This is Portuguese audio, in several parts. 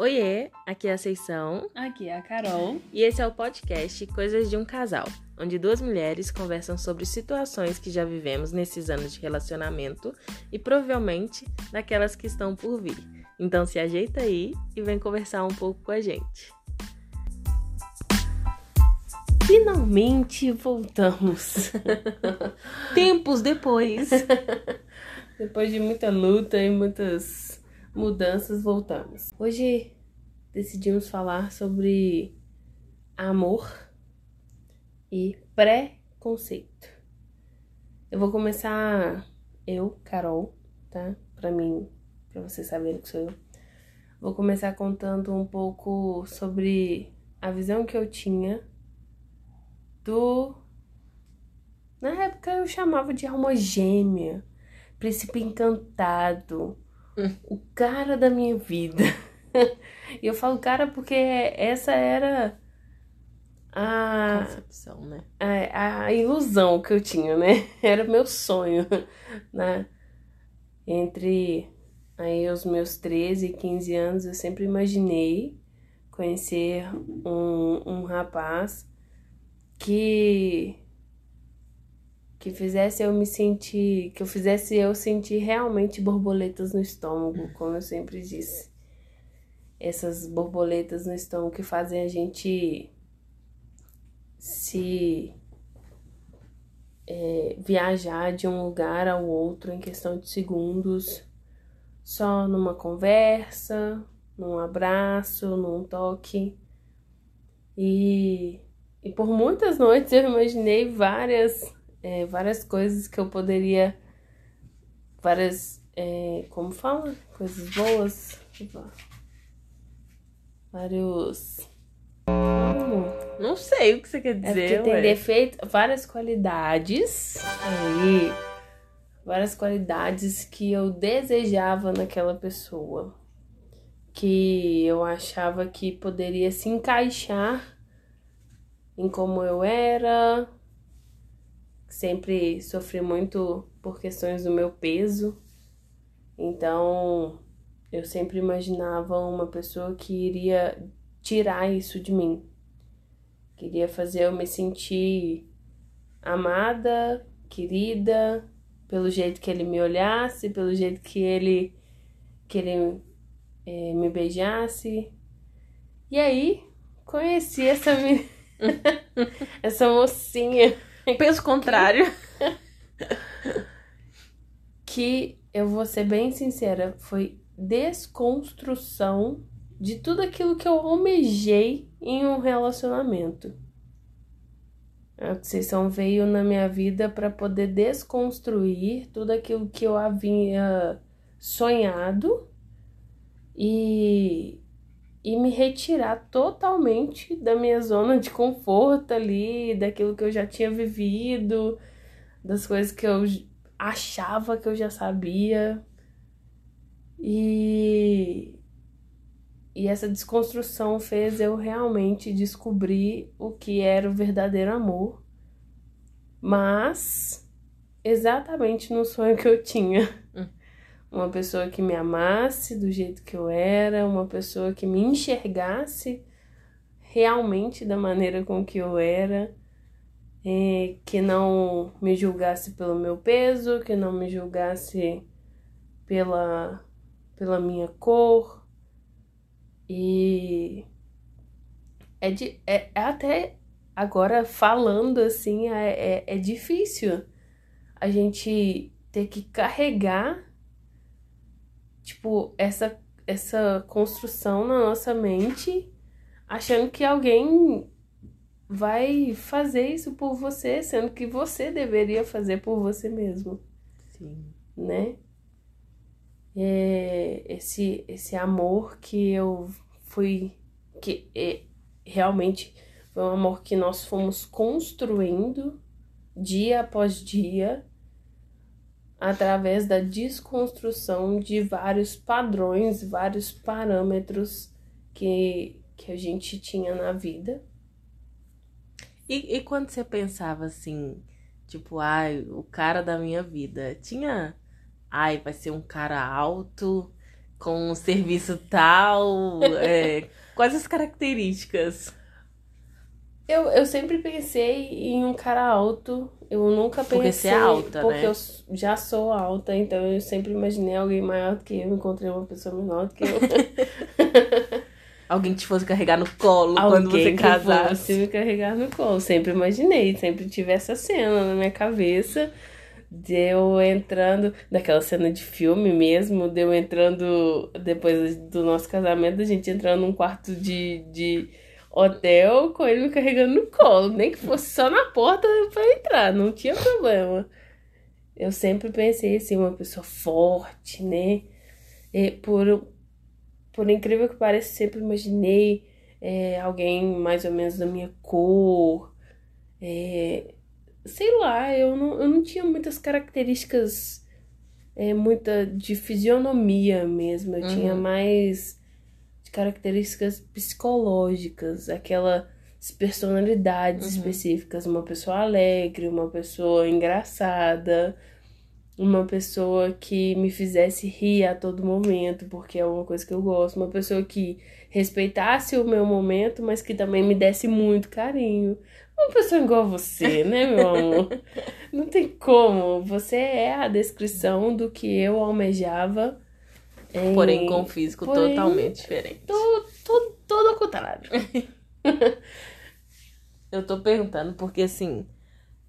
Oiê, aqui é a Seição Aqui é a Carol. e esse é o podcast Coisas de um Casal, onde duas mulheres conversam sobre situações que já vivemos nesses anos de relacionamento e provavelmente daquelas que estão por vir. Então se ajeita aí e vem conversar um pouco com a gente. Finalmente voltamos. Tempos depois. Depois de muita luta e muitas mudanças, voltamos. Hoje decidimos falar sobre amor e preconceito. Eu vou começar eu, Carol, tá? Pra mim, pra vocês saberem que sou eu. Vou começar contando um pouco sobre a visão que eu tinha do. Na época eu chamava de alma gêmea, príncipe encantado, o cara da minha vida. e eu falo cara porque essa era a, Concepção, né? a, a ilusão que eu tinha, né? Era meu sonho, né? Entre aí os meus 13 e 15 anos, eu sempre imaginei conhecer um, um rapaz que que fizesse eu me sentir, que eu fizesse eu sentir realmente borboletas no estômago, como eu sempre disse. Essas borboletas no estômago que fazem a gente se é, viajar de um lugar ao outro em questão de segundos, só numa conversa, num abraço, num toque. E, e por muitas noites eu imaginei várias, é, várias coisas que eu poderia. Várias. É, como fala? Coisas boas. Vários. Não sei o que você quer É dizer. porque tem defeito, várias qualidades aí, várias qualidades que eu desejava naquela pessoa, que eu achava que poderia se encaixar em como eu era. Sempre sofri muito por questões do meu peso, então eu sempre imaginava uma pessoa que iria tirar isso de mim. Queria fazer eu me sentir amada, querida, pelo jeito que ele me olhasse, pelo jeito que ele, que ele eh, me beijasse. E aí, conheci essa, essa mocinha Peso contrário. que, eu vou ser bem sincera, foi desconstrução de tudo aquilo que eu almejei em um relacionamento. A Conceição veio na minha vida para poder desconstruir tudo aquilo que eu havia sonhado e, e me retirar totalmente da minha zona de conforto ali, daquilo que eu já tinha vivido, das coisas que eu achava que eu já sabia. E e essa desconstrução fez eu realmente descobrir o que era o verdadeiro amor, mas exatamente no sonho que eu tinha. Uma pessoa que me amasse do jeito que eu era, uma pessoa que me enxergasse realmente da maneira com que eu era, que não me julgasse pelo meu peso, que não me julgasse pela, pela minha cor. E é, de, é, é até agora falando assim, é, é, é difícil a gente ter que carregar, tipo, essa, essa construção na nossa mente, achando que alguém vai fazer isso por você, sendo que você deveria fazer por você mesmo Sim. né? É, esse, esse amor que eu fui. que é, realmente foi um amor que nós fomos construindo dia após dia através da desconstrução de vários padrões, vários parâmetros que, que a gente tinha na vida. E, e quando você pensava assim, tipo, ai, o cara da minha vida, tinha, ai, vai ser um cara alto, com um serviço tal? é, quais as características? Eu, eu sempre pensei em um cara alto. Eu nunca pensei. Porque você é alta, porque né? eu já sou alta, então eu sempre imaginei alguém maior do que eu. Encontrei uma pessoa menor do que eu. Alguém que te fosse carregar no colo quando você Alguém que casasse. fosse me carregar no colo. Sempre imaginei, sempre tive essa cena na minha cabeça. De eu entrando, daquela cena de filme mesmo, de eu entrando, depois do nosso casamento, a gente entrando num quarto de, de hotel com ele me carregando no colo. Nem que fosse só na porta pra entrar, não tinha problema. Eu sempre pensei assim, uma pessoa forte, né? E por, por incrível que pareça, sempre imaginei é, alguém mais ou menos da minha cor. É, sei lá, eu não, eu não tinha muitas características, é, muita de fisionomia mesmo. Eu Uhum. tinha mais características psicológicas, aquelas personalidades Uhum. específicas. Uma pessoa alegre, uma pessoa engraçada, uma pessoa que me fizesse rir a todo momento, porque é uma coisa que eu gosto. Uma pessoa que respeitasse o meu momento, mas que também me desse muito carinho. Uma pessoa igual a você, né, meu amor? Não tem como. Você é a descrição do que eu almejava. Em- Porém, com um físico Porém, totalmente diferente. Tô, tô, todo ao contrário. Eu tô perguntando porque, assim,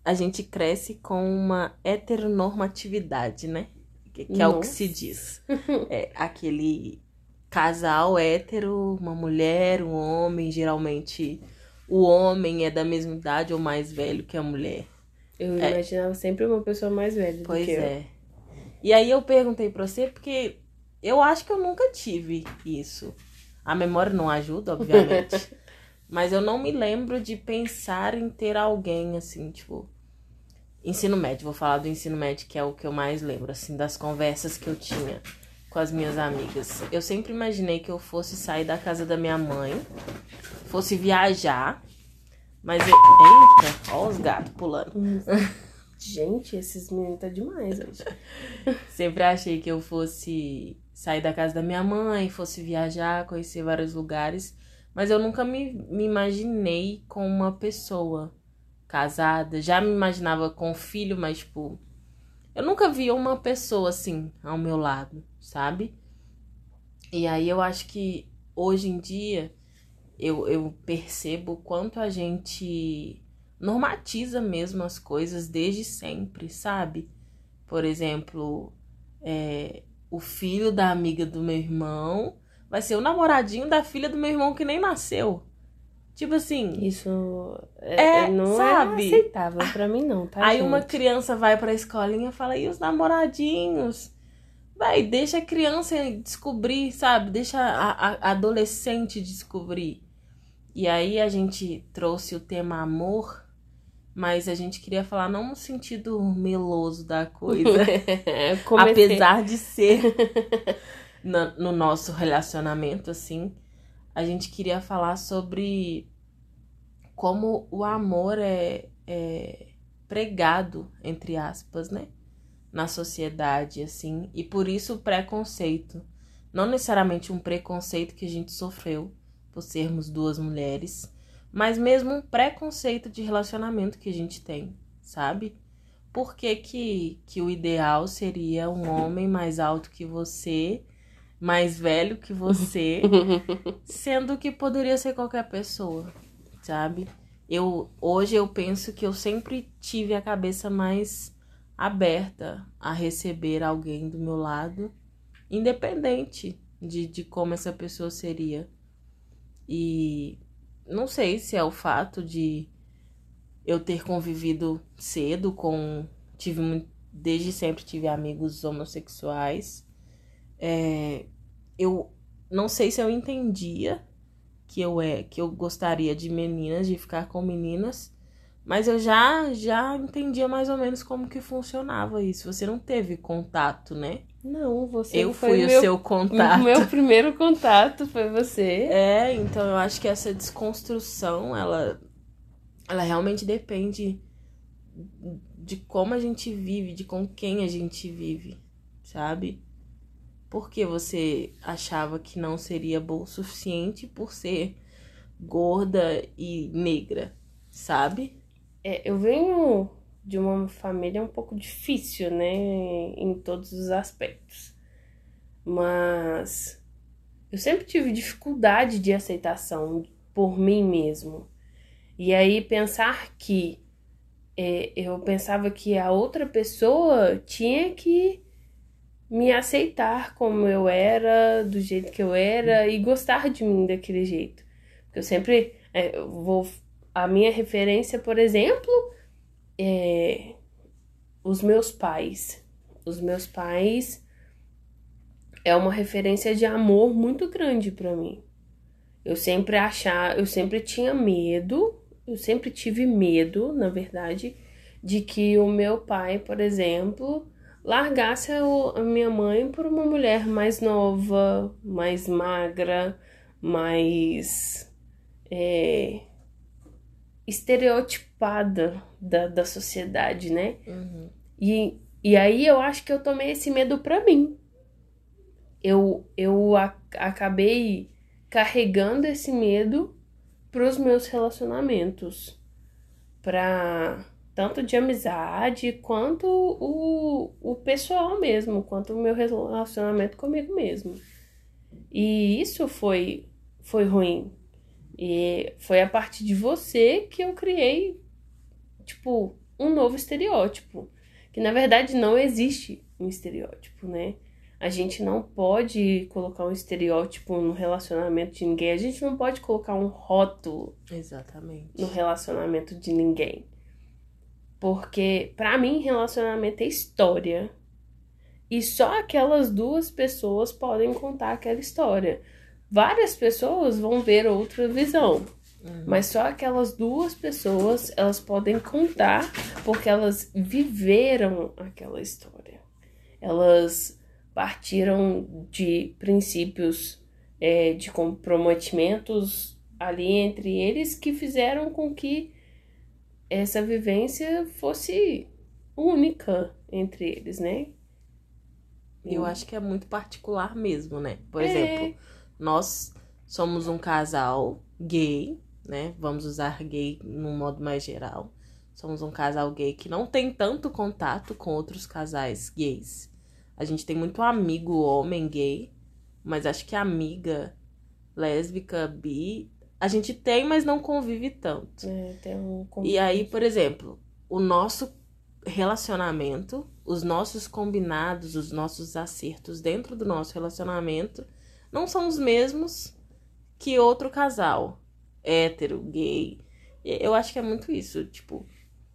a gente cresce com uma heteronormatividade, né? Que, que é o que se diz. É aquele casal hétero, uma mulher, um homem, geralmente o homem é da mesma idade ou mais velho que a mulher. Eu imaginava sempre uma pessoa mais velha Pois do que eu. é. E aí eu perguntei pra você porque eu acho que eu nunca tive isso. A memória não ajuda, obviamente. mas eu não me lembro de pensar em ter alguém assim, tipo. Ensino médio, vou falar do ensino médio, que é o que eu mais lembro, assim, das conversas que eu tinha com as minhas amigas. Eu sempre imaginei que eu fosse sair da casa da minha mãe, fosse viajar, mas eu. Eita, ó os gatos pulando. Gente, esses meninos tá demais hoje. Sempre achei que eu fosse sair da casa da minha mãe, fosse viajar, conhecer vários lugares, mas eu nunca me, me imaginei com uma pessoa casada. Já me imaginava com um filho, mas tipo, eu nunca via uma pessoa assim ao meu lado, sabe? E aí eu acho que hoje em dia eu, eu percebo quanto a gente normatiza mesmo as coisas desde sempre, sabe? Por exemplo, é, o filho da amiga do meu irmão vai ser o namoradinho da filha do meu irmão que nem nasceu. Tipo assim, Isso É, é, não sabe? é aceitável pra mim, não, tá? aí gente? uma criança vai pra escolinha e fala, e os namoradinhos? Vai, deixa a criança descobrir, sabe? Deixa a, a- a adolescente descobrir. E aí a gente trouxe o tema amor, mas a gente queria falar não no sentido meloso da coisa. Comecei- Apesar de ser no, no nosso relacionamento, assim, a gente queria falar sobre como o amor é, é pregado, entre aspas, né? Na sociedade, assim, e por isso o preconceito. Não necessariamente um preconceito que a gente sofreu por sermos duas mulheres, mas mesmo um preconceito de relacionamento que a gente tem, sabe? Por que, que, que o ideal seria um homem mais alto que você, mais velho que você, sendo que poderia ser qualquer pessoa, sabe? Eu hoje eu penso que eu sempre tive a cabeça mais aberta a receber alguém do meu lado, independente de, de como essa pessoa seria. E não sei se é o fato de eu ter convivido cedo com. Tive desde sempre tive amigos homossexuais. É, eu não sei se eu entendia que eu é que eu gostaria de meninas, de ficar com meninas, mas eu já já entendia mais ou menos como que funcionava isso. Você não teve contato, né? Não, você Eu foi fui o meu, seu contato. meu primeiro contato foi você. É, então eu acho que essa desconstrução, ela, ela realmente depende de como a gente vive, de com quem a gente vive, sabe? Porque você achava que não seria boa o suficiente por ser gorda e negra, sabe? É, eu venho de uma família um pouco difícil, né, em todos os aspectos. Mas eu sempre tive dificuldade de aceitação por mim mesmo. E aí pensar que é, eu pensava que a outra pessoa tinha que me aceitar como eu era, do jeito que eu era e gostar de mim daquele jeito. Porque eu sempre é, eu vou. A minha referência, por exemplo, é os meus pais. Os meus pais é uma referência de amor muito grande para mim. Eu sempre achar, eu sempre tinha medo, eu sempre tive medo, na verdade, de que o meu pai, por exemplo, largasse a minha mãe por uma mulher mais nova, mais magra, mais é, estereotipada da, da sociedade, né? Uhum. E, e aí eu acho que eu tomei esse medo pra mim. Eu, eu a, acabei carregando esse medo pros meus relacionamentos. Pra tanto de amizade quanto o, o pessoal mesmo, quanto o meu relacionamento comigo mesmo. E isso foi, foi ruim. E foi a partir de você que eu criei, tipo, um novo estereótipo. Que na verdade não existe um estereótipo, né? A gente não pode colocar um estereótipo no relacionamento de ninguém. A gente não pode colocar um rótulo Exatamente. no relacionamento de ninguém. Porque, para mim, relacionamento é história. E só aquelas duas pessoas podem contar aquela história. Várias pessoas vão ver outra visão. Uhum. Mas só aquelas duas pessoas, elas podem contar porque elas viveram aquela história. Elas partiram de princípios é, de comprometimentos ali entre eles que fizeram com que essa vivência fosse única entre eles, né? Eu acho que é muito particular mesmo, né? Por É. exemplo, nós somos um casal gay, né? Vamos usar gay no modo mais geral. Somos um casal gay que não tem tanto contato com outros casais gays. A gente tem muito amigo homem gay, mas acho que amiga lésbica, bi, a gente tem, mas não convive tanto. É, tem um E aí, por exemplo, o nosso relacionamento, os nossos combinados, os nossos acertos dentro do nosso relacionamento não são os mesmos que outro casal, hétero, gay. Eu acho que é muito isso, tipo,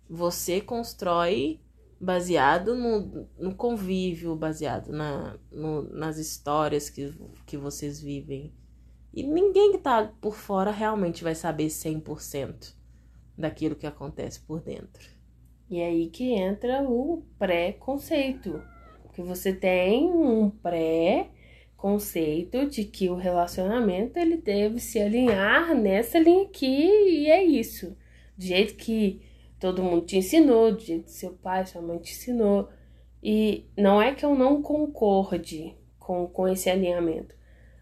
você constrói baseado no, no convívio, baseado na, no- nas histórias que, que vocês vivem. E ninguém que tá por fora realmente vai saber 100% daquilo que acontece por dentro. E aí que entra o pré-conceito. Porque você tem um pré-conceito de que o relacionamento ele deve se alinhar nessa linha aqui e é isso. Do jeito que todo mundo te ensinou, do jeito que seu pai, sua mãe te ensinou. E não é que eu não concorde com, com esse alinhamento,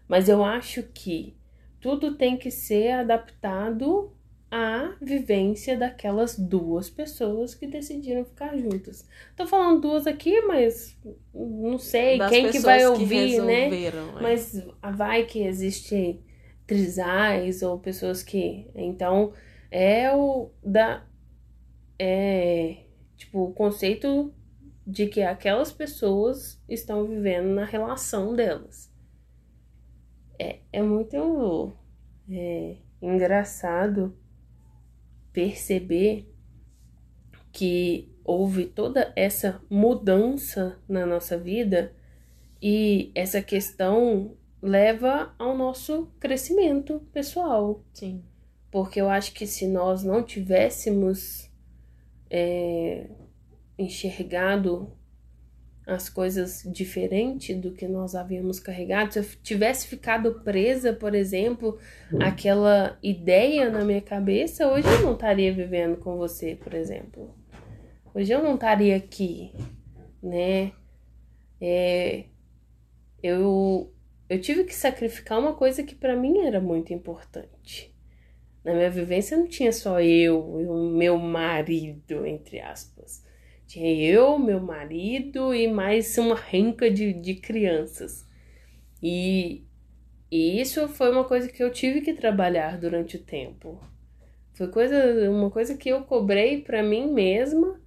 mas eu acho que tudo tem que ser adaptado à vivência daquelas duas pessoas que decidiram ficar juntas. Tô falando duas aqui, mas não sei Das quem que vai ouvir, né? resolveram, é. Mas vai que existe trisais ou pessoas que. Então, é o da. É. Tipo, o conceito de que aquelas pessoas estão vivendo na relação delas. É, é muito é, engraçado perceber que houve toda essa mudança na nossa vida e essa questão leva ao nosso crescimento pessoal. Sim. Porque eu acho que se nós não tivéssemos é, enxergado as coisas diferente do que nós havíamos carregado, se eu tivesse ficado presa, por exemplo, àquela ideia na minha cabeça, hoje eu não estaria vivendo com você, por exemplo. Hoje eu não estaria aqui, né? É, eu eu tive que sacrificar uma coisa que para mim era muito importante. Na minha vivência não tinha só eu e o meu marido, entre aspas. Tinha eu, meu marido e mais uma renca de, de crianças. E, e isso foi uma coisa que eu tive que trabalhar durante o tempo. Foi coisa, uma coisa que eu cobrei para mim mesma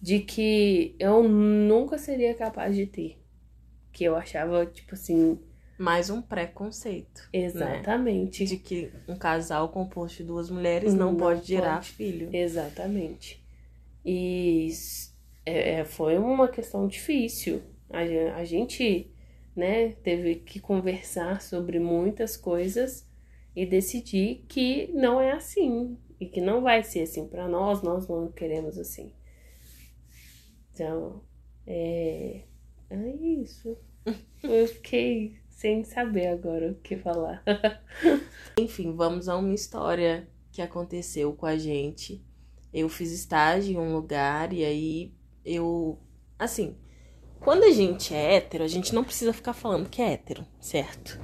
de que eu nunca seria capaz de ter. Que eu achava, tipo assim. Mais um preconceito. né? Exatamente. Né? De que um casal composto de duas mulheres não, não pode gerar pode. filho. Exatamente. E é, foi uma questão difícil. A, a gente né, teve que conversar sobre muitas coisas e decidir que não é assim e que não vai ser assim para nós, nós não queremos assim. Então, é, é isso. Eu fiquei sem saber agora o que falar. Enfim, vamos a uma história que aconteceu com a gente. Eu fiz estágio em um lugar e aí eu, assim, quando a gente é hétero, a gente não precisa ficar falando que é hétero, certo?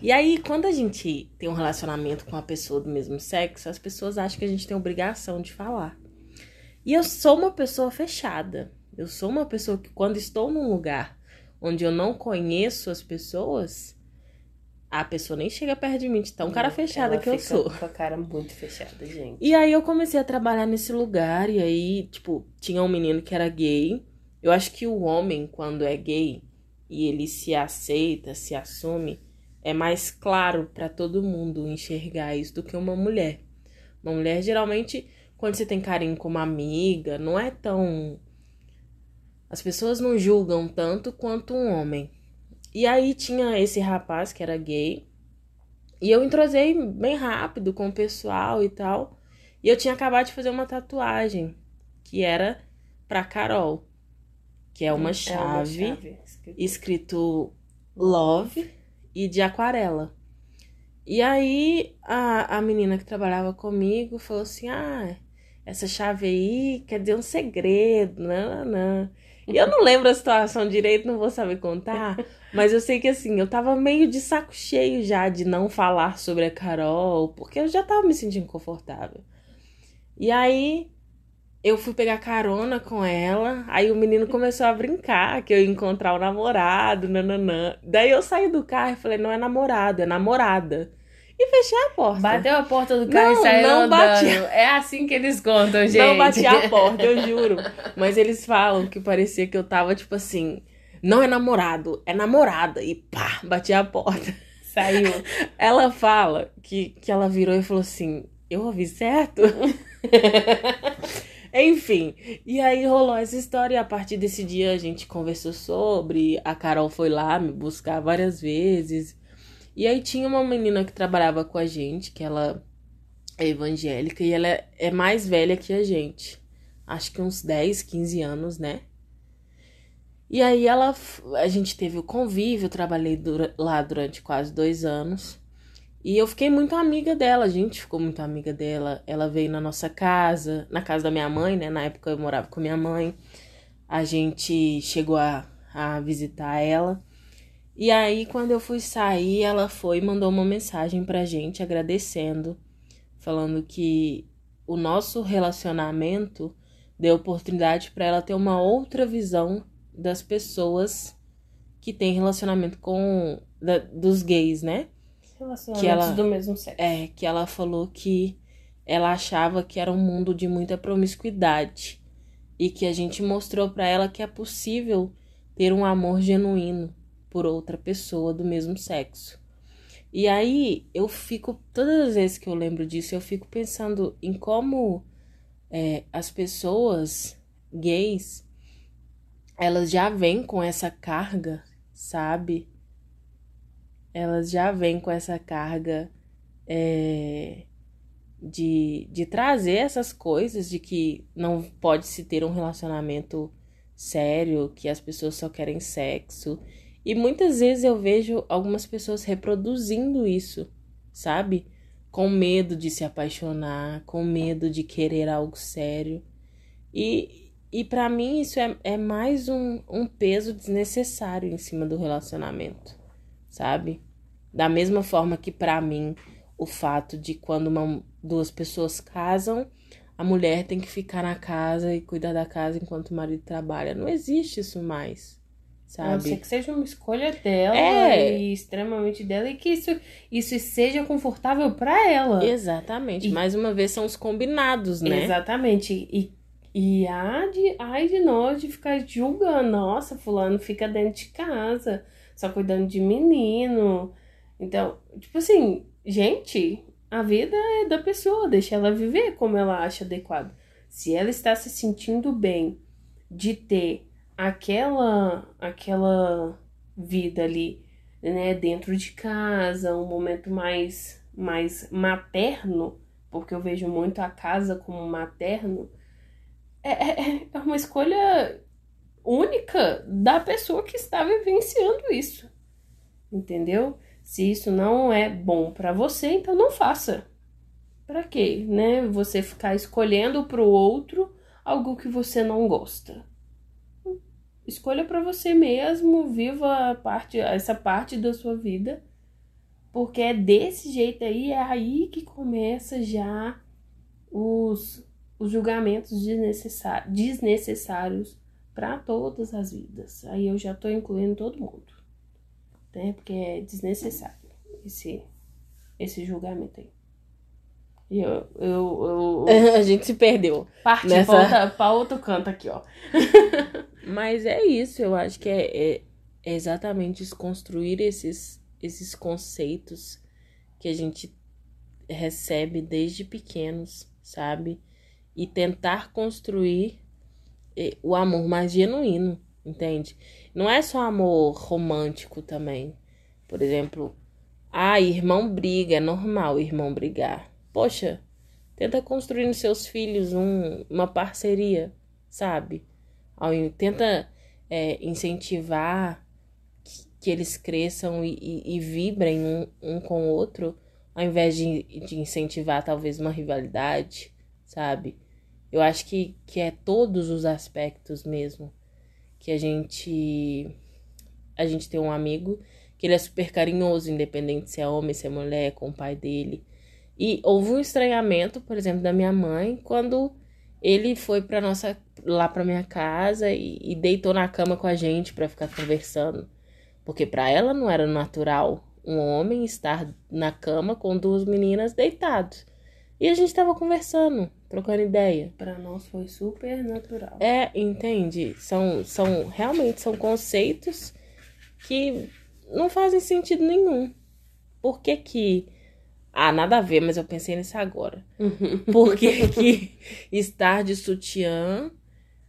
E aí, quando a gente tem um relacionamento com uma pessoa do mesmo sexo, as pessoas acham que a gente tem obrigação de falar. E eu sou uma pessoa fechada. Eu sou uma pessoa que, quando estou num lugar onde eu não conheço as pessoas, a pessoa nem chega perto de mim, de tão cara fechada que eu sou. Com a cara muito fechada, gente. E aí eu comecei a trabalhar nesse lugar, e aí, tipo, tinha um menino que era gay. Eu acho que o homem, quando é gay e ele se aceita, se assume, é mais claro para todo mundo enxergar isso do que uma mulher. Uma mulher, geralmente, quando você tem carinho com uma amiga, não é tão. As pessoas não julgam tanto quanto um homem. E aí tinha esse rapaz que era gay. E eu entrosei bem rápido com o pessoal e tal. E eu tinha acabado de fazer uma tatuagem que era pra Carol que é uma chave, é uma chave escrito love e de aquarela. E aí a, a menina que trabalhava comigo falou assim: Ah, essa chave aí quer dizer um segredo, não, não. E eu não lembro a situação direito, não vou saber contar, mas eu sei que assim, eu tava meio de saco cheio já de não falar sobre a Carol, porque eu já tava me sentindo confortável. E aí eu fui pegar carona com ela, aí o menino começou a brincar que eu ia encontrar o namorado, nananã. Daí eu saí do carro e falei, não é namorado, é namorada. E fechei a porta. Bateu a porta do carro não, e saiu não andando. Bati... É assim que eles contam, gente. Não bati a porta, eu juro. Mas eles falam que parecia que eu tava, tipo assim, não é namorado, é namorada. E pá, bati a porta. Saiu. Ela fala que, que ela virou e falou assim, eu ouvi certo? Enfim, e aí rolou essa história e a partir desse dia a gente conversou sobre, a Carol foi lá me buscar várias vezes. E aí tinha uma menina que trabalhava com a gente, que ela é evangélica e ela é mais velha que a gente. Acho que uns 10, 15 anos, né? E aí ela, a gente teve o convívio, eu trabalhei lá durante quase dois anos. E eu fiquei muito amiga dela, a gente ficou muito amiga dela. Ela veio na nossa casa, na casa da minha mãe, né? Na época eu morava com minha mãe. A gente chegou a, a visitar ela. E aí, quando eu fui sair, ela foi e mandou uma mensagem pra gente agradecendo, falando que o nosso relacionamento deu oportunidade para ela ter uma outra visão das pessoas que têm relacionamento com da, dos gays, né? que ela do mesmo sexo. É, que ela falou que ela achava que era um mundo de muita promiscuidade e que a gente mostrou para ela que é possível ter um amor genuíno por outra pessoa do mesmo sexo. E aí eu fico, todas as vezes que eu lembro disso, eu fico pensando em como é, as pessoas gays elas já vêm com essa carga, sabe? elas já vêm com essa carga é, de, de trazer essas coisas de que não pode se ter um relacionamento sério, que as pessoas só querem sexo. E muitas vezes eu vejo algumas pessoas reproduzindo isso, sabe? Com medo de se apaixonar, com medo de querer algo sério. E, e para mim isso é, é mais um, um peso desnecessário em cima do relacionamento, sabe? Da mesma forma que para mim o fato de quando uma, duas pessoas casam, a mulher tem que ficar na casa e cuidar da casa enquanto o marido trabalha. Não existe isso mais. Sabe? A não ser que seja uma escolha dela é. e extremamente dela e que isso, isso seja confortável para ela. Exatamente. E... Mais uma vez são os combinados, né? Exatamente. E, e há de, ai de nós de ficar julgando. Nossa, fulano fica dentro de casa, só cuidando de menino. Então, tipo assim, gente, a vida é da pessoa, deixa ela viver como ela acha adequado. Se ela está se sentindo bem de ter aquela aquela vida ali, né, dentro de casa, um momento mais mais materno, porque eu vejo muito a casa como materno, é, é, é uma escolha única da pessoa que está vivenciando isso. Entendeu? Se isso não é bom para você, então não faça. Para quê, né? Você ficar escolhendo para o outro algo que você não gosta. Escolha para você mesmo, viva parte, essa parte da sua vida, porque é desse jeito aí, é aí que começa já os, os julgamentos desnecessários, desnecessários para todas as vidas. Aí eu já estou incluindo todo mundo, né? Porque é desnecessário esse, esse julgamento aí. Eu, eu, eu, A gente se perdeu. Parte nessa... para outro canto aqui, ó. Mas é isso, eu acho que é, é, é exatamente desconstruir esses, esses conceitos que a gente recebe desde pequenos, sabe? E tentar construir é, o amor mais genuíno, entende? Não é só amor romântico também. Por exemplo, ah, irmão briga, é normal irmão brigar. Poxa, tenta construir nos seus filhos um, uma parceria, sabe? Tenta é, incentivar que, que, eles cresçam e, e, e vibrem um, um, com o outro, ao invés de, de incentivar talvez uma rivalidade, sabe? Eu acho que, que é todos os aspectos mesmo que a gente a gente tem um amigo que ele é super carinhoso, independente se é homem, se é mulher, com o pai dele. E houve um estranhamento, por exemplo, da minha mãe quando ele foi para nossa lá para minha casa e, e, deitou na cama com a gente para ficar conversando, porque para ela não era natural um homem estar na cama com duas meninas deitados. E a gente tava conversando, trocando ideia. Para nós foi super natural. É, entende? São são realmente são conceitos que não fazem sentido nenhum. Por que que ah, nada a ver, mas eu pensei nisso agora. Por que, que estar de sutiã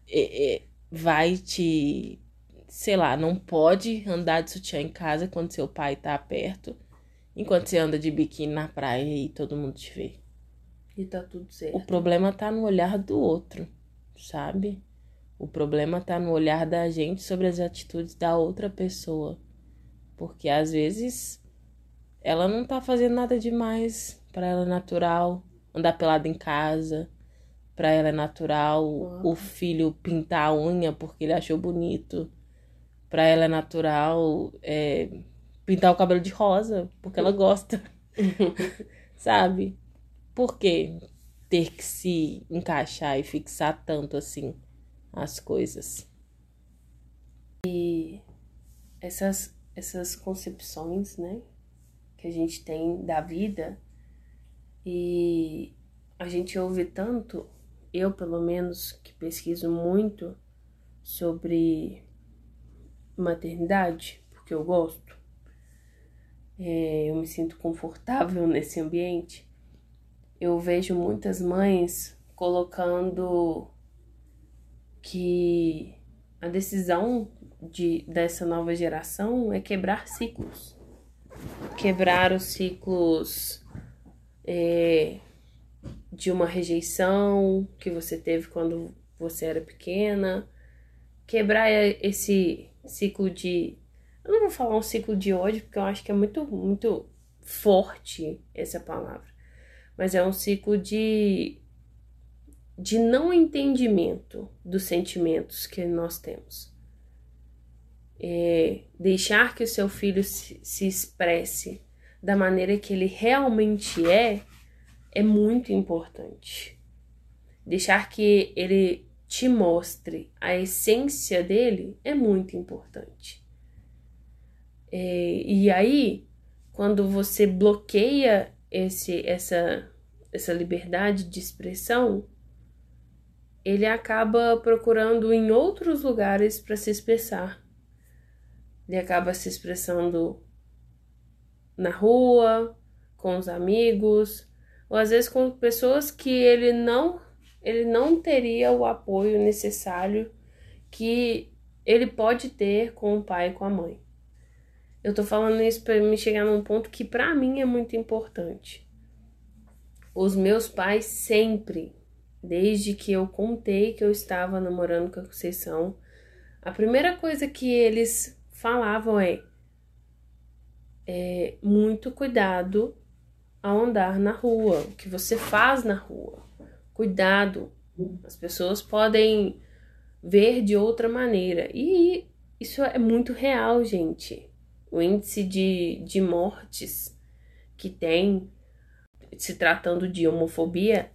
é, é, vai te. Sei lá, não pode andar de sutiã em casa quando seu pai tá perto, enquanto você anda de biquíni na praia e todo mundo te vê. E tá tudo certo. O problema tá no olhar do outro, sabe? O problema tá no olhar da gente sobre as atitudes da outra pessoa. Porque às vezes ela não tá fazendo nada demais. Para ela é natural andar pelada em casa. Para ela é natural o filho pintar a unha porque ele achou bonito. Para ela é natural é, pintar o cabelo de rosa porque ela gosta. Sabe? Por que ter que se encaixar e fixar tanto assim as coisas? E essas, essas concepções, né? Que a gente tem da vida. E a gente ouve tanto, eu pelo menos que pesquiso muito sobre maternidade, porque eu gosto, é, eu me sinto confortável nesse ambiente. Eu vejo muitas mães colocando que a decisão de, dessa nova geração é quebrar ciclos quebrar os ciclos é, de uma rejeição que você teve quando você era pequena, quebrar esse ciclo de. Eu não vou falar um ciclo de ódio, porque eu acho que é muito, muito forte essa palavra, mas é um ciclo de, de não entendimento dos sentimentos que nós temos. É, deixar que o seu filho se, se expresse da maneira que ele realmente é é muito importante. Deixar que ele te mostre a essência dele é muito importante. É, e aí, quando você bloqueia esse, essa, essa liberdade de expressão, ele acaba procurando em outros lugares para se expressar. Ele acaba se expressando na rua, com os amigos, ou às vezes com pessoas que ele não ele não teria o apoio necessário que ele pode ter com o pai e com a mãe. Eu tô falando isso para me chegar num ponto que para mim é muito importante. Os meus pais sempre, desde que eu contei que eu estava namorando com a Conceição, a primeira coisa que eles falavam é, é muito cuidado ao andar na rua, o que você faz na rua. Cuidado, as pessoas podem ver de outra maneira. E isso é muito real, gente o índice de, de mortes que tem se tratando de homofobia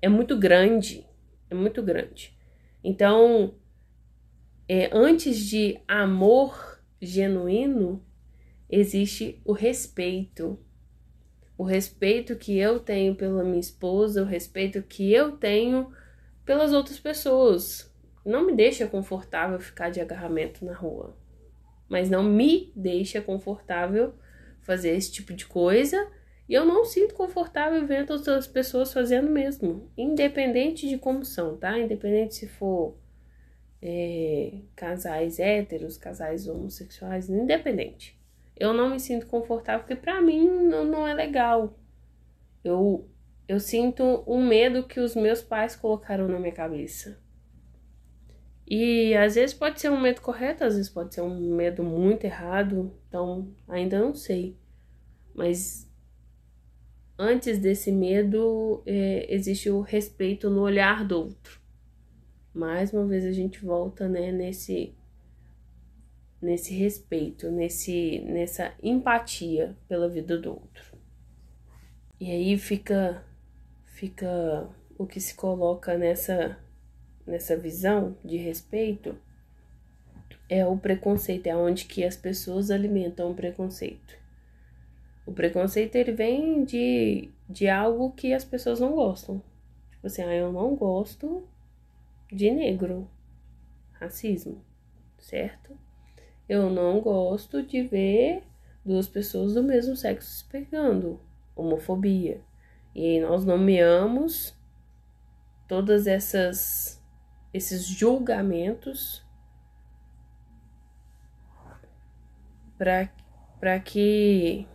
é muito grande, é muito grande. Então, é, antes de amor genuíno, existe o respeito. O respeito que eu tenho pela minha esposa, o respeito que eu tenho pelas outras pessoas. Não me deixa confortável ficar de agarramento na rua mas não me deixa confortável fazer esse tipo de coisa. E eu não sinto confortável vendo outras pessoas fazendo mesmo, independente de como são, tá? Independente se for é, casais héteros, casais homossexuais, independente. Eu não me sinto confortável porque para mim não, não é legal. Eu, eu sinto um medo que os meus pais colocaram na minha cabeça. E às vezes pode ser um medo correto, às vezes pode ser um medo muito errado, então ainda não sei. Mas antes desse medo é, existe o respeito no olhar do outro. Mais uma vez a gente volta né, nesse nesse respeito, nesse nessa empatia pela vida do outro. E aí fica fica o que se coloca nessa nessa visão de respeito é o preconceito, é onde que as pessoas alimentam o preconceito. O preconceito ele vem de, de algo que as pessoas não gostam. Tipo assim, ah, eu não gosto de negro. Racismo, certo? Eu não gosto de ver duas pessoas do mesmo sexo se pegando. Homofobia. E nós nomeamos todas essas esses julgamentos para que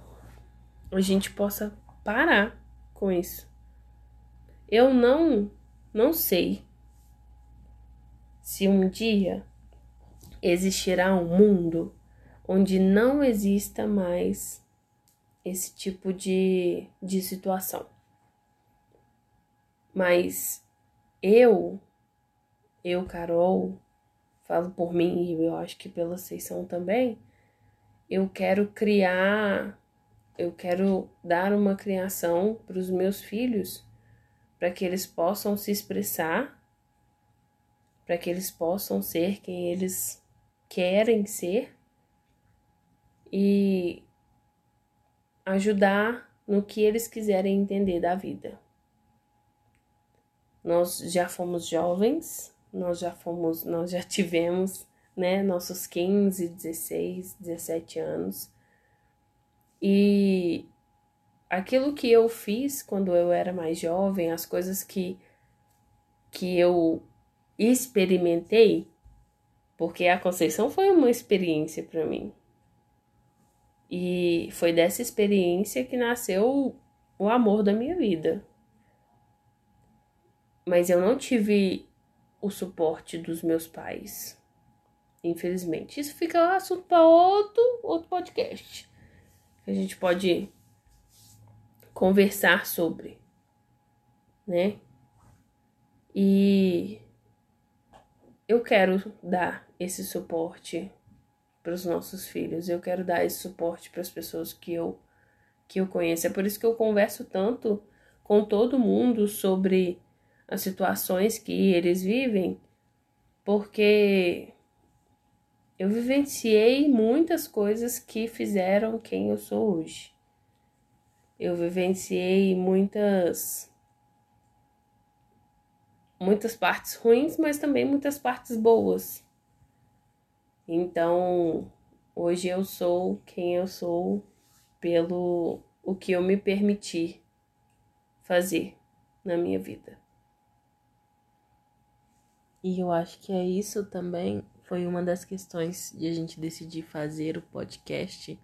a gente possa parar com isso. Eu não não sei se um dia existirá um mundo onde não exista mais esse tipo de, de situação. Mas eu eu, Carol, falo por mim e eu acho que pela Seição também, eu quero criar, eu quero dar uma criação para os meus filhos, para que eles possam se expressar, para que eles possam ser quem eles querem ser e ajudar no que eles quiserem entender da vida. Nós já fomos jovens, nós já fomos, nós já tivemos, né, nossos 15, 16, 17 anos. E aquilo que eu fiz quando eu era mais jovem, as coisas que que eu experimentei, porque a Conceição foi uma experiência para mim. E foi dessa experiência que nasceu o amor da minha vida. Mas eu não tive o suporte dos meus pais. Infelizmente. Isso fica assunto para outro, outro podcast. Que a gente pode conversar sobre, né? E eu quero dar esse suporte para os nossos filhos. Eu quero dar esse suporte para as pessoas que eu que eu conheço. É por isso que eu converso tanto com todo mundo sobre as situações que eles vivem, porque eu vivenciei muitas coisas que fizeram quem eu sou hoje. Eu vivenciei muitas muitas partes ruins, mas também muitas partes boas. Então, hoje eu sou quem eu sou pelo o que eu me permiti fazer na minha vida. E eu acho que é isso também foi uma das questões de a gente decidir fazer o podcast.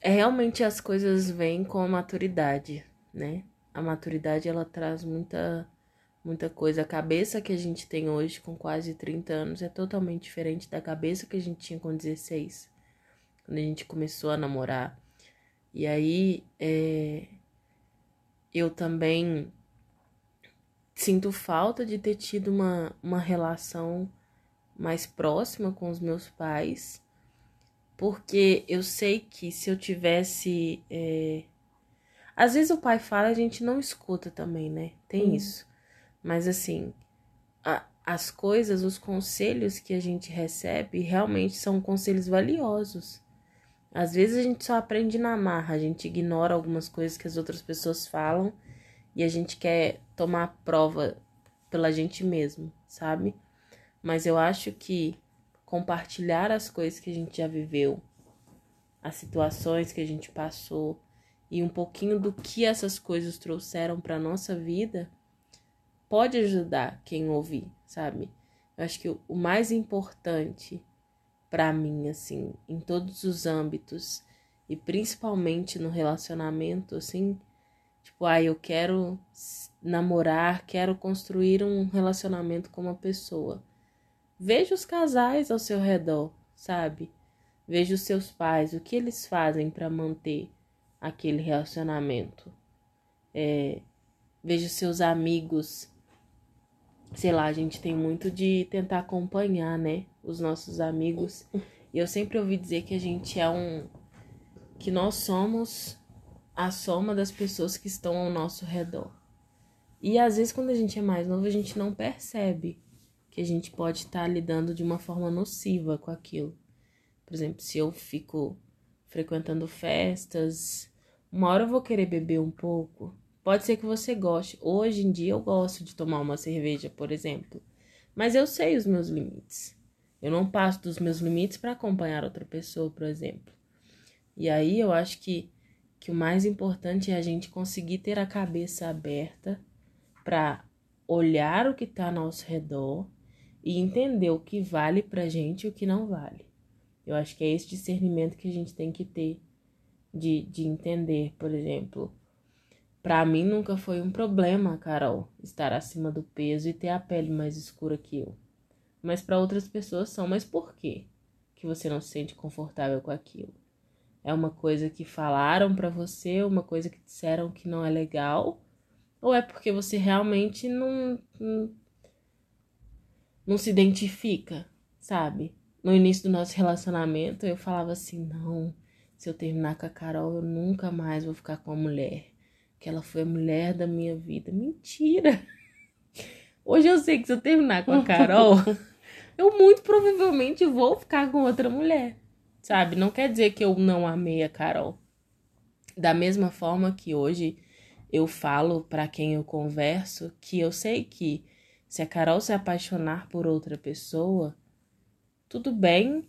É realmente as coisas vêm com a maturidade, né? A maturidade ela traz muita muita coisa. A cabeça que a gente tem hoje com quase 30 anos é totalmente diferente da cabeça que a gente tinha com 16, quando a gente começou a namorar. E aí é, eu também sinto falta de ter tido uma, uma relação mais próxima com os meus pais, porque eu sei que se eu tivesse. É... Às vezes o pai fala, a gente não escuta também, né? Tem hum. isso. Mas assim, a, as coisas, os conselhos que a gente recebe realmente são conselhos valiosos. Às vezes a gente só aprende na marra, a gente ignora algumas coisas que as outras pessoas falam e a gente quer tomar prova pela gente mesmo, sabe? Mas eu acho que compartilhar as coisas que a gente já viveu, as situações que a gente passou e um pouquinho do que essas coisas trouxeram para nossa vida pode ajudar quem ouvir, sabe? Eu acho que o mais importante para mim, assim, em todos os âmbitos e principalmente no relacionamento, assim, tipo, ah, eu quero namorar, quero construir um relacionamento com uma pessoa. Veja os casais ao seu redor, sabe? Veja os seus pais, o que eles fazem para manter aquele relacionamento. É, veja os seus amigos. Sei lá, a gente tem muito de tentar acompanhar, né? os nossos amigos. E eu sempre ouvi dizer que a gente é um. que nós somos a soma das pessoas que estão ao nosso redor. E às vezes, quando a gente é mais novo, a gente não percebe que a gente pode estar lidando de uma forma nociva com aquilo. Por exemplo, se eu fico frequentando festas, uma hora eu vou querer beber um pouco. Pode ser que você goste. Hoje em dia eu gosto de tomar uma cerveja, por exemplo. Mas eu sei os meus limites. Eu não passo dos meus limites para acompanhar outra pessoa, por exemplo. E aí eu acho que, que o mais importante é a gente conseguir ter a cabeça aberta para olhar o que está ao nosso redor e entender o que vale para gente e o que não vale. Eu acho que é esse discernimento que a gente tem que ter de, de entender, por exemplo. Para mim nunca foi um problema, Carol, estar acima do peso e ter a pele mais escura que eu mas para outras pessoas são. Mas por quê que você não se sente confortável com aquilo? É uma coisa que falaram para você, uma coisa que disseram que não é legal? Ou é porque você realmente não, não, não se identifica, sabe? No início do nosso relacionamento, eu falava assim: não, se eu terminar com a Carol, eu nunca mais vou ficar com a mulher. Que ela foi a mulher da minha vida. Mentira! Hoje eu sei que se eu terminar com a Carol, eu muito provavelmente vou ficar com outra mulher. Sabe? Não quer dizer que eu não amei a Carol. Da mesma forma que hoje eu falo para quem eu converso que eu sei que se a Carol se apaixonar por outra pessoa, tudo bem,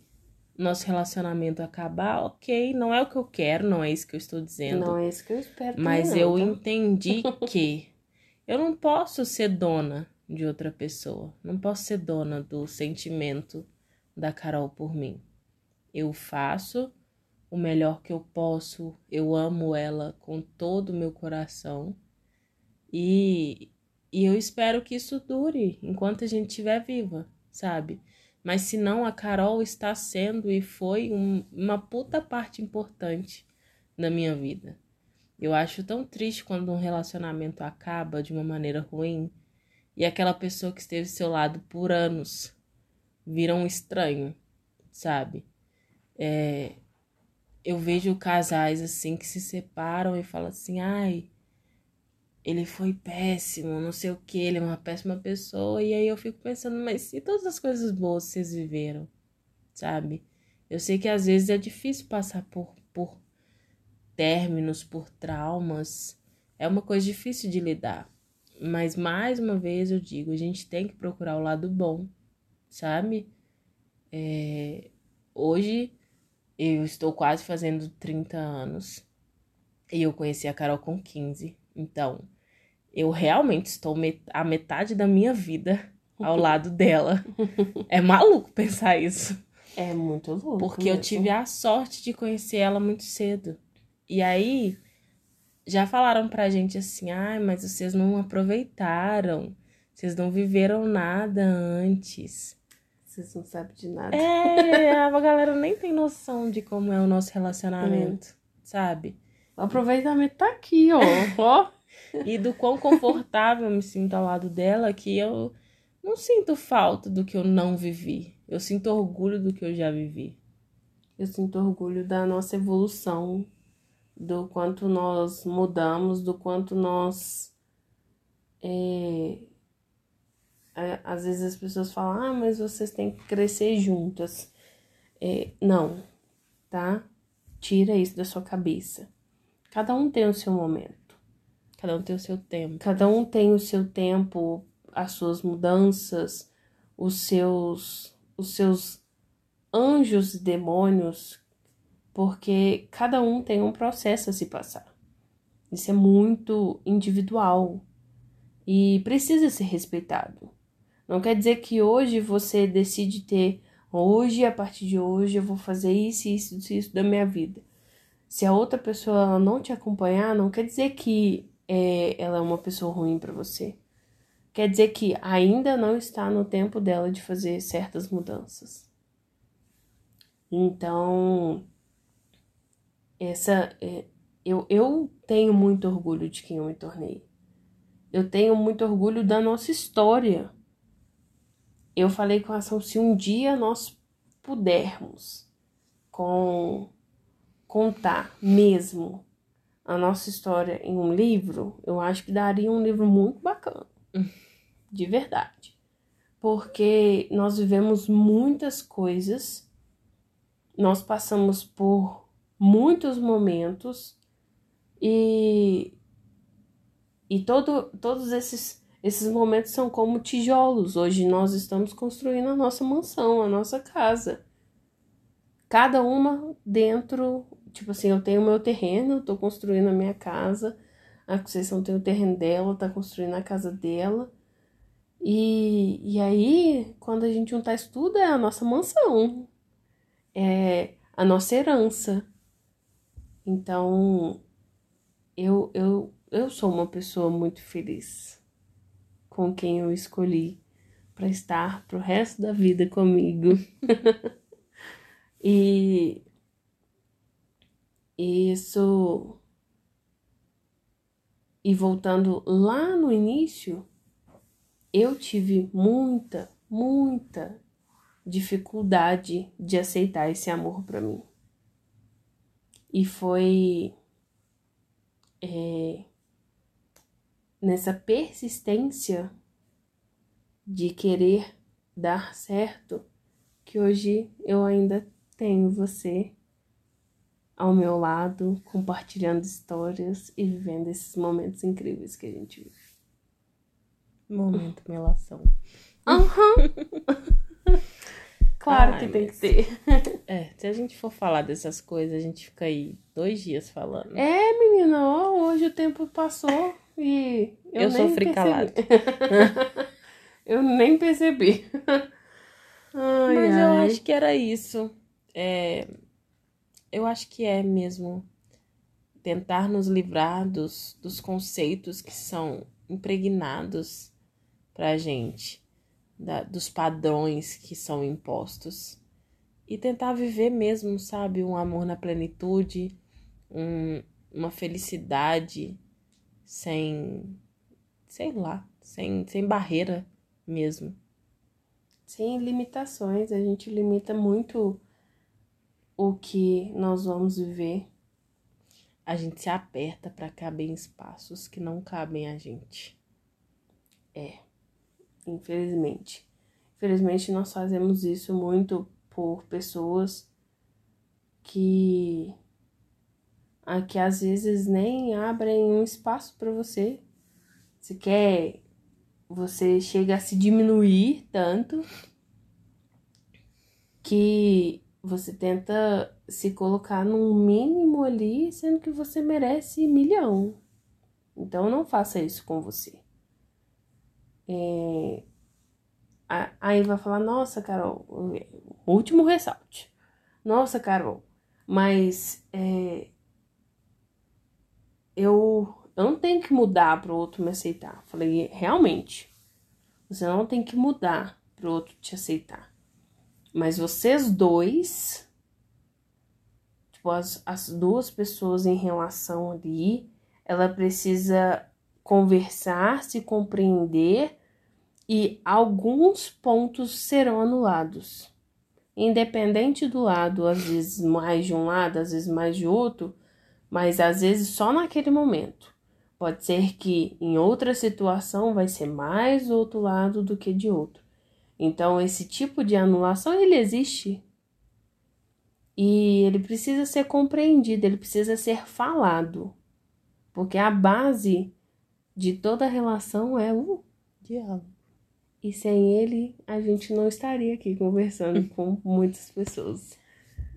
nosso relacionamento acabar, ok, não é o que eu quero, não é isso que eu estou dizendo. Não é isso que eu espero. Mas não, eu tá? entendi que eu não posso ser dona de outra pessoa. Não posso ser dona do sentimento da Carol por mim. Eu faço o melhor que eu posso, eu amo ela com todo o meu coração e, e eu espero que isso dure enquanto a gente estiver viva, sabe? Mas se não, a Carol está sendo e foi um, uma puta parte importante na minha vida. Eu acho tão triste quando um relacionamento acaba de uma maneira ruim e aquela pessoa que esteve ao seu lado por anos vira um estranho, sabe? É, eu vejo casais assim que se separam e falam assim, ai, ele foi péssimo, não sei o que, ele é uma péssima pessoa. E aí eu fico pensando, mas e todas as coisas boas que vocês viveram, sabe? Eu sei que às vezes é difícil passar por, por términos, por traumas. É uma coisa difícil de lidar. Mas mais uma vez eu digo, a gente tem que procurar o lado bom, sabe? É... Hoje eu estou quase fazendo 30 anos e eu conheci a Carol com 15. Então, eu realmente estou met a metade da minha vida ao lado dela. É maluco pensar isso. É muito louco. Porque mesmo. eu tive a sorte de conhecer ela muito cedo. E aí, já falaram pra gente assim: ai, ah, mas vocês não aproveitaram. Vocês não viveram nada antes. Vocês não sabem de nada. É, a galera nem tem noção de como é o nosso relacionamento, hum. sabe? O aproveitamento tá aqui, ó. ó. E do quão confortável eu me sinto ao lado dela que eu não sinto falta do que eu não vivi. Eu sinto orgulho do que eu já vivi. Eu sinto orgulho da nossa evolução, do quanto nós mudamos, do quanto nós. É... Às vezes as pessoas falam, ah, mas vocês têm que crescer juntas. É... Não, tá? Tira isso da sua cabeça. Cada um tem o seu momento. Cada um tem o seu tempo. Cada um tem o seu tempo, as suas mudanças, os seus os seus anjos e demônios, porque cada um tem um processo a se passar. Isso é muito individual e precisa ser respeitado. Não quer dizer que hoje você decide ter, hoje, a partir de hoje, eu vou fazer isso, isso, isso, isso da minha vida se a outra pessoa não te acompanhar, não quer dizer que é, ela é uma pessoa ruim para você. Quer dizer que ainda não está no tempo dela de fazer certas mudanças. Então, essa é, eu, eu tenho muito orgulho de quem eu me tornei. Eu tenho muito orgulho da nossa história. Eu falei com a ação, se um dia nós pudermos, com contar mesmo a nossa história em um livro, eu acho que daria um livro muito bacana. De verdade. Porque nós vivemos muitas coisas, nós passamos por muitos momentos e e todo, todos esses esses momentos são como tijolos. Hoje nós estamos construindo a nossa mansão, a nossa casa. Cada uma dentro Tipo assim, eu tenho o meu terreno, tô construindo a minha casa. A Conceição tem o terreno dela, tá construindo a casa dela. E, e aí, quando a gente juntar isso tudo, é a nossa mansão. É a nossa herança. Então, eu, eu, eu sou uma pessoa muito feliz com quem eu escolhi para estar pro resto da vida comigo. e isso. E voltando lá no início, eu tive muita, muita dificuldade de aceitar esse amor para mim. E foi é, nessa persistência de querer dar certo que hoje eu ainda tenho você ao meu lado, compartilhando histórias e vivendo esses momentos incríveis que a gente vive. Momento melação. Uhum. claro Ai, que tem mas... que ter. É, se a gente for falar dessas coisas, a gente fica aí dois dias falando. É, menina, ó, hoje o tempo passou e eu, eu sofri calado. eu nem percebi. Ai, mas ai. eu acho que era isso. É, eu acho que é mesmo tentar nos livrar dos, dos conceitos que são impregnados pra gente, da, dos padrões que são impostos. E tentar viver mesmo, sabe, um amor na plenitude, um, uma felicidade sem, sei lá, sem, sem barreira mesmo. Sem limitações, a gente limita muito o que nós vamos viver. A gente se aperta para caber em espaços que não cabem a gente. É, infelizmente. Infelizmente, nós fazemos isso muito por pessoas que, que às vezes nem abrem um espaço para você. Se quer, você chega a se diminuir tanto que você tenta se colocar num mínimo ali, sendo que você merece milhão. Então não faça isso com você. É... Aí vai falar, nossa, Carol, último ressalte. Nossa, Carol, mas é... eu, eu não tenho que mudar para o outro me aceitar. Falei, realmente, você não tem que mudar para o outro te aceitar. Mas vocês dois, tipo, as, as duas pessoas em relação ali, ela precisa conversar, se compreender e alguns pontos serão anulados. Independente do lado, às vezes mais de um lado, às vezes mais de outro, mas às vezes só naquele momento. Pode ser que em outra situação vai ser mais do outro lado do que de outro. Então, esse tipo de anulação, ele existe. E ele precisa ser compreendido, ele precisa ser falado. Porque a base de toda relação é o diálogo. E sem ele, a gente não estaria aqui conversando com muitas pessoas.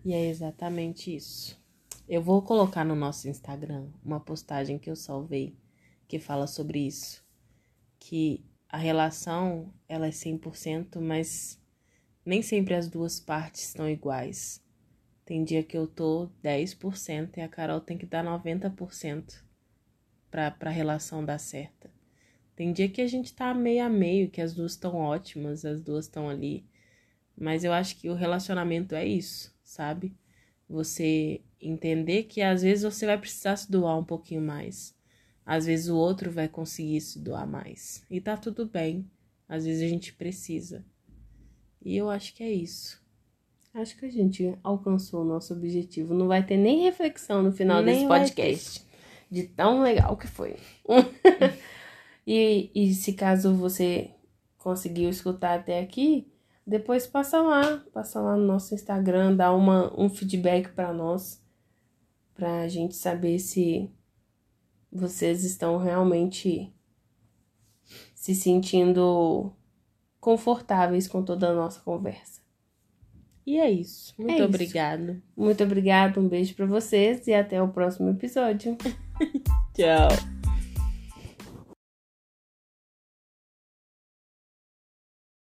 E é exatamente isso. Eu vou colocar no nosso Instagram uma postagem que eu salvei que fala sobre isso. Que a relação ela é 100%, mas nem sempre as duas partes estão iguais. Tem dia que eu tô 10% e a Carol tem que dar 90% para a relação dar certa. Tem dia que a gente tá meio a meio, que as duas estão ótimas, as duas estão ali. Mas eu acho que o relacionamento é isso, sabe? Você entender que às vezes você vai precisar se doar um pouquinho mais. Às vezes o outro vai conseguir se doar mais. E tá tudo bem. Às vezes a gente precisa. E eu acho que é isso. Acho que a gente alcançou o nosso objetivo. Não vai ter nem reflexão no final nem desse podcast. De tão legal que foi. e, e se caso você conseguiu escutar até aqui, depois passa lá, passa lá no nosso Instagram, dá uma, um feedback para nós, pra gente saber se vocês estão realmente se sentindo confortáveis com toda a nossa conversa. E é isso. Muito é obrigado. Isso. Muito obrigado, um beijo para vocês e até o próximo episódio. Tchau.